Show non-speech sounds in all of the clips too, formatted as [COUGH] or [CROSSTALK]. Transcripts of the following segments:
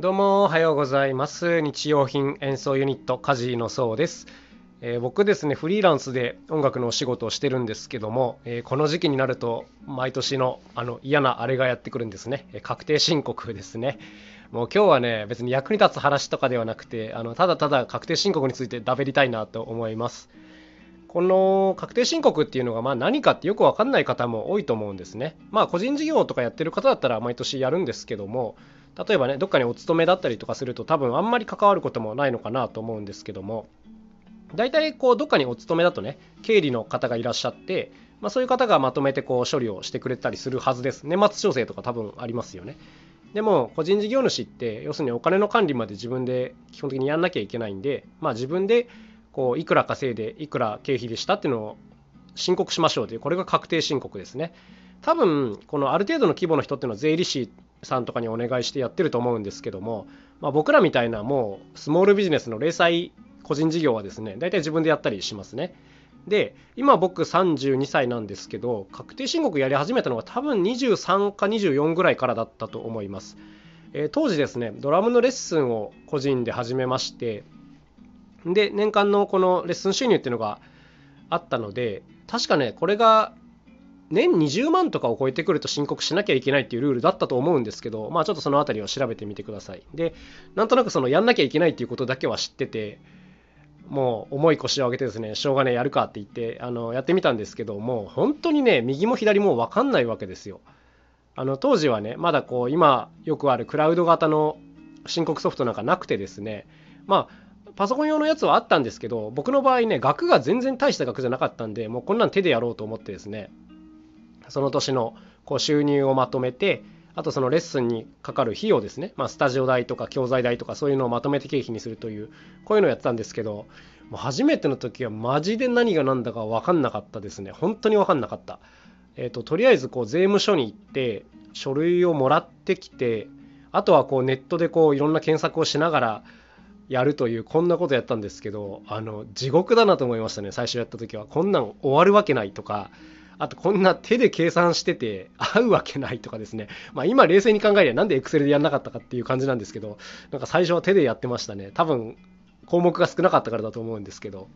どうもおはようございます。日用品演奏ユニットカジのそうです、えー、僕ですねフリーランスで音楽のお仕事をしてるんですけども、えー、この時期になると毎年のあの嫌なあれがやってくるんですね、え、確定申告ですね。もう今日はね別に役に立つ話とかではなくてあのただただ確定申告についてだべりたいなと思います。この確定申告っていうのがまあ何かってよく分かんない方も多いと思うんですね。まあ個人事業とかやってる方だったら毎年やるんですけども例えばねどっかにお勤めだったりとかすると多分あんまり関わることもないのかなと思うんですけども。大体こうどっかにお勤めだとね経理の方がいらっしゃって、まあ、そういう方がまとめてこう処理をしてくれたりするはずです。年末調整とか多分ありますよね。でも個人事業主って要するにお金の管理まで自分で基本的にやんなきゃいけないんで、まあ、自分でこういくら稼いでいくら経費でしたっていうのを申告しましょうというこれが確定申告ですね。多分このある程度の規模の人っていうのは税理士さんとかにお願いしてやってると思うんですけども、まあ、僕らみたいなもうスモールビジネスの零細個人事業はですね大体自分でやったりしますね。で今僕32歳なんですけど確定申告やり始めたのが多分23か24ぐらいからだったと思います、えー、当時ですねドラムのレッスンを個人で始めましてで年間のこのレッスン収入っていうのがあったので確かねこれが年20万とかを超えてくると申告しなきゃいけないっていうルールだったと思うんですけど、まあちょっとその辺りを調べてみてください。で、なんとなくそのやんなきゃいけないっていうことだけは知ってて、もう重い腰を上げてですね、しょうがねえ、やるかって言って、あの、やってみたんですけど、もう本当にね、右も左も分かんないわけですよ。あの、当時はね、まだこう、今よくあるクラウド型の申告ソフトなんかなくてですね、まあ、パソコン用のやつはあったんですけど、僕の場合ね、額が全然大した額じゃなかったんで、もうこんなん手でやろうと思ってですね、その年のこう収入をまとめてあとそのレッスンにかかる費用ですね、まあ、スタジオ代とか教材代とかそういうのをまとめて経費にするというこういうのをやってたんですけどもう初めての時はマジで何が何だか分かんなかったですね。本当に分かんなかった、えーと、とりあえずこう税務署に行って書類をもらってきてあとはこうネットでこういろんな検索をしながらやるというこんなことやったんですけどあの地獄だなと思いましたね。最初やった時は。こんなん終わるわけないとかあとこんな手で計算してて合うわけないとかですね。まあ今冷静に考えりゃなんで Excel でやんなかったかっていう感じなんですけど、なんか最初は手でやってましたね。多分項目が少なかったからだと思うんですけど。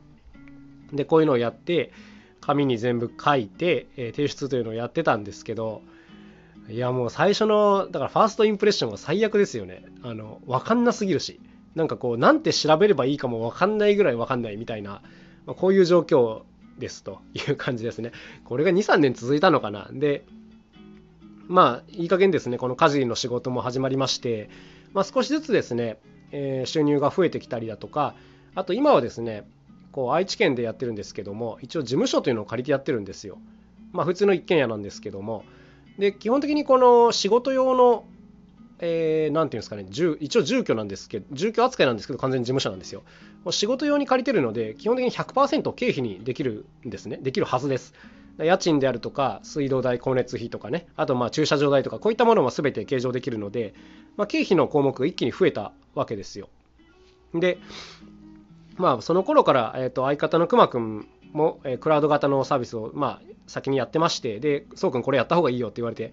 で、こういうのをやって、紙に全部書いて、えー、提出というのをやってたんですけど、いやもう最初の、だからファーストインプレッションは最悪ですよね。あの、わかんなすぎるし。なんかこう、なんて調べればいいかもわかんないぐらいわかんないみたいな、まあ、こういう状況ですという感じですね。これが2、3年続いたのかな。で、まあ、いい加減ですね、この家事の仕事も始まりまして、まあ、少しずつですね、えー、収入が増えてきたりだとか、あと今はですね、こう愛知県でやってるんですけども、一応事務所というのを借りてやってるんですよ。まあ、普通の一軒家なんですけども、で、基本的にこの仕事用のえー、ていうんですかね、一応住居なんですけど、住居扱いなんですけど、完全に事務所なんですよ。もう仕事用に借りてるので、基本的に100%経費にできるんですね。できるはずです。家賃であるとか、水道代、光熱費とかね、あとまあ駐車場代とか、こういったものも全て計上できるので、まあ、経費の項目が一気に増えたわけですよ。で、まあ、その頃から、えー、と相方のくまくんも、えー、クラウド型のサービスを、まあ、先にやってまして、で、そうくんこれやった方がいいよって言われて、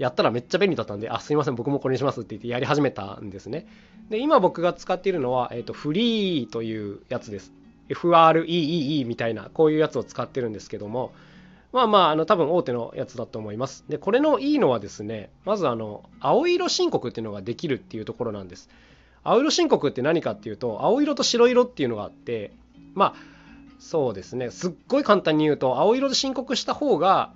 やったらめっちゃ便利だったんで、あ、すいません、僕もこれにしますって言ってやり始めたんですね。で、今僕が使っているのは、えっ、ー、と、フリーというやつです。FREEE みたいな、こういうやつを使ってるんですけども、まあまあ、あの、多分大手のやつだと思います。で、これのいいのはですね、まずあの、青色申告っていうのができるっていうところなんです。青色申告って何かっていうと、青色と白色っていうのがあって、まあ、そうですね、すっごい簡単に言うと、青色で申告した方が、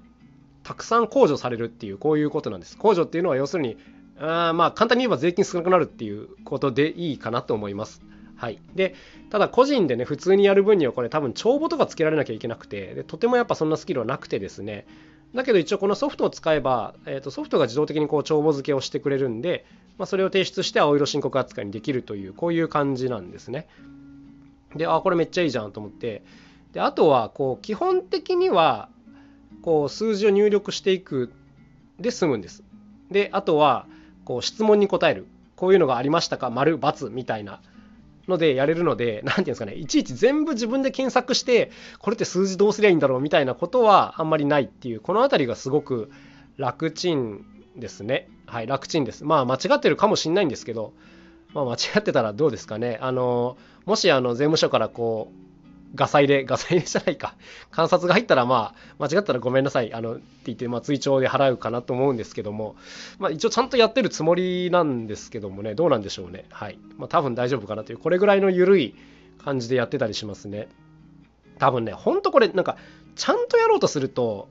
たくさん控除されるっていうこういうことなんです。控除っていうのは要するにあまあ簡単に言えば税金少なくなるっていうことでいいかなと思います。はい、でただ個人でね普通にやる分にはこれ多分帳簿とかつけられなきゃいけなくてでとてもやっぱそんなスキルはなくてですね。だけど一応このソフトを使えば、えー、とソフトが自動的にこう帳簿付けをしてくれるんで、まあ、それを提出して青色申告扱いにできるというこういう感じなんですね。であこれめっちゃいいじゃんと思って。であとはこう基本的にはこう数字を入力していくで済むんです。であとはこう質問に答える。こういうのがありましたか？丸×みたいなのでやれるので何て言うんですかね。いちいち全部自分で検索してこれって数字どうすりゃいいんだろうみたいなことはあんまりないっていうこの辺りがすごく楽ちんですね。はい楽ちんです。まあ間違ってるかもしんないんですけどまあ、間違ってたらどうですかね。あの、もしあの税務署からこう、ガサ入れ、ガサ入れじゃないか。観察が入ったら、まあ、間違ったらごめんなさい。あの、って言って、まあ、追徴で払うかなと思うんですけども、まあ、一応ちゃんとやってるつもりなんですけどもね、どうなんでしょうね。はい。まあ、多分大丈夫かなという、これぐらいの緩い感じでやってたりしますね。多分ね、ほんとこれ、なんか、ちゃんとやろうとすると、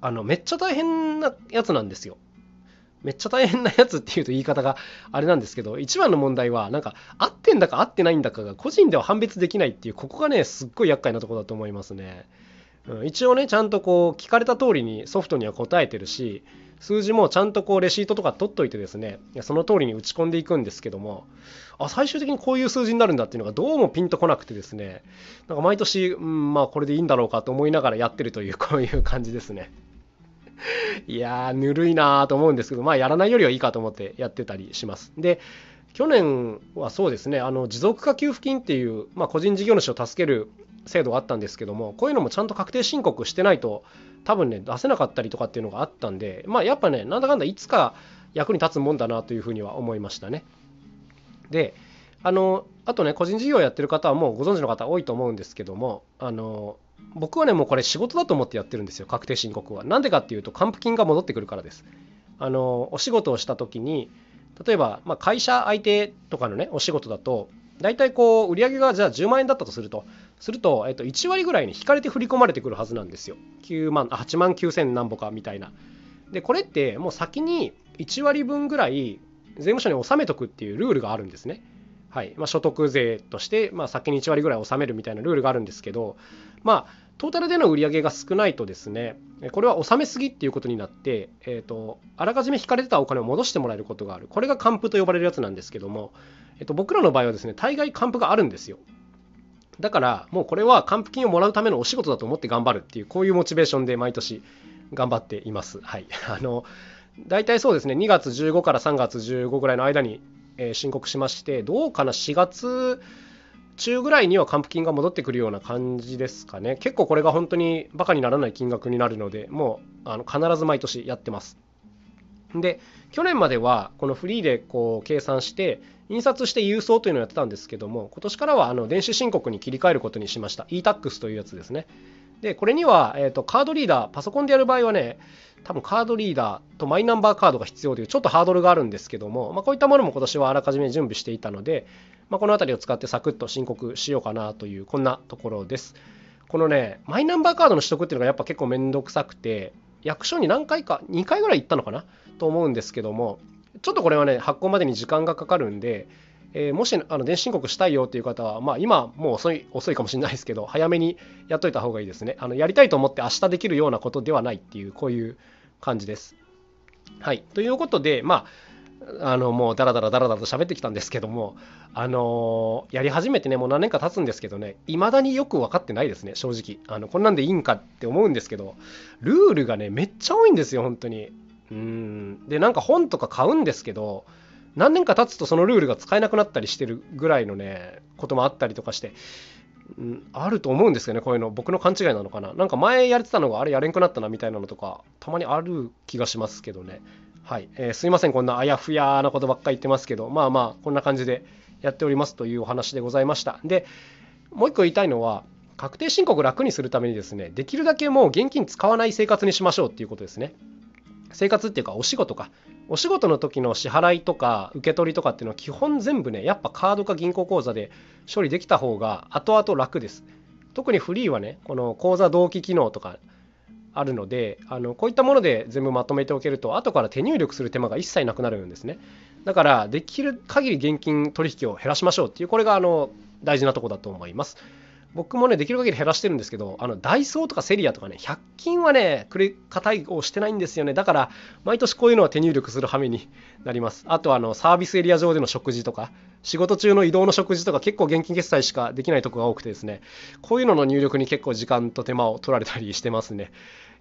あの、めっちゃ大変なやつなんですよ。めっちゃ大変なやつっていうと言い方があれなんですけど一番の問題はなんか合ってんだか合ってないんだかが個人では判別できないっていうここがねすっごい厄介なとこだと思いますね、うん、一応ねちゃんとこう聞かれた通りにソフトには答えてるし数字もちゃんとこうレシートとか取っといてですねその通りに打ち込んでいくんですけどもあ最終的にこういう数字になるんだっていうのがどうもピンとこなくてですねなんか毎年、うん、まあこれでいいんだろうかと思いながらやってるというこういう感じですね。[LAUGHS] いやー、ぬるいなーと思うんですけど、まあ、やらないよりはいいかと思ってやってたりします。で、去年はそうですね、あの持続化給付金っていう、まあ、個人事業主を助ける制度があったんですけども、こういうのもちゃんと確定申告してないと、多分ね、出せなかったりとかっていうのがあったんで、まあ、やっぱね、なんだかんだいつか役に立つもんだなというふうには思いましたね。で、あの、あとね、個人事業をやってる方はもうご存知の方多いと思うんですけども、あの、僕はね、もうこれ仕事だと思ってやってるんですよ、確定申告は。なんでかっていうと、還付金が戻ってくるからです。あの、お仕事をした時に、例えば、ま、会社相手とかのね、お仕事だと、大体こう、売上がじゃあ10万円だったとすると、すると、えっと、1割ぐらいに引かれて振り込まれてくるはずなんですよ。9万、8万9千何ぼかみたいな。で、これってもう先に1割分ぐらい税務署に納めとくっていうルールがあるんですね。はいまあ、所得税として、まあ、先に1割ぐらい納めるみたいなルールがあるんですけど、まあ、トータルでの売り上げが少ないとですね、これは納めすぎっていうことになって、えーと、あらかじめ引かれてたお金を戻してもらえることがある。これが還付と呼ばれるやつなんですけども、えーと、僕らの場合はですね、大概還付があるんですよ。だから、もうこれは還付金をもらうためのお仕事だと思って頑張るっていう、こういうモチベーションで毎年頑張っています。はい。[LAUGHS] あの、大体そうですね、2月15から3月15ぐらいの間にえ、申告しましてどうかな？4月中ぐらいには還付金が戻ってくるような感じですかね。結構これが本当にバカにならない金額になるのでもうあの必ず毎年やってます。で去年まではこのフリーでこう計算して印刷して郵送というのをやってたんですけども今年からはあの電子申告に切り替えることにしました。e-tax というやつですね。でこれには、えーと、カードリーダーパソコンでやる場合はね多分カードリーダーとマイナンバーカードが必要というちょっとハードルがあるんですけども、まあ、こういったものも今年はあらかじめ準備していたので、まあ、この辺りを使ってサクッと申告しようかなというこんなところです。このねマイナンバーカードの取得っていうのがやっぱ結構めんどくさくて役所に何回か2回ぐらい行ったのかなと思うんですけどもちょっとこれはね発行までに時間がかかるんでえー、もしあの電子申告したいよっていう方は、まあ、今もう遅い遅いかもしれないですけど [LAUGHS] 早めにやっといた方がいいですね。あのやりたいと思って明日できるようなことではないっていうこういう感じです。はい。ということでまああのもうダラダラダラダラと喋ってきたんですけどもあのー、やり始めてねもう何年か経つんですけどね未だによく分かってないですね正直。あのこんなんでいいんかって思うんですけどルールがねめっちゃ多いんですよ本当に。うん。でなんか本とか買うんですけど何年か経つとそのルールが使えなくなったりしてるぐらいのねこともあったりとかして、うん、あると思うんですよねこういうの。僕の勘違いなのかな。なんか前やれてたのがあれやれんくなったなみたいなのとかたまにある気がしますけどね。はい、えー、すいません。こんなあやふやなことばっかり言ってますけどまあまあこんな感じでやっておりますというお話でございました。でもう一個言いたいのは確定申告楽にするためにですねできるだけもう現金使わない生活にしましょうっていうことですね。生活っていうかお仕事か。お仕事の時の支払いとか受け取りとかっていうのは基本全部ねやっぱカードか銀行口座で処理できた方が後々楽です。特にフリーはねこの口座同期機能とかあるのであのこういったもので全部まとめておけると後から手入力する手間が一切なくなるんですね。だからできる限り現金取引を減らしましょうっていうこれがあの大事なとこだと思います。僕もね、できる限り減らしてるんですけど、あの、ダイソーとかセリアとかね、100均はね、クレカ対応してないんですよね。だから、毎年こういうのは手入力する羽目になります。あと、あの、サービスエリア上での食事とか、仕事中の移動の食事とか、結構現金決済しかできないとこが多くてですね、こういうのの入力に結構時間と手間を取られたりしてますね。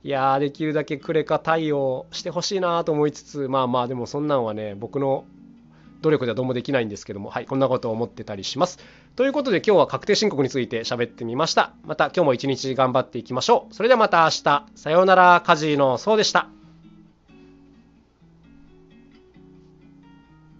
いやー、できるだけクレカ対応してほしいなと思いつつ、まあまあ、でもそんなんはね、僕の努力ではどうもできないんですけども、はい、こんなことを思ってたりします。ということで今日は確定申告について喋ってみました。また今日も一日頑張っていきましょう。それではまた明日。さようなら、カジーのそうでした。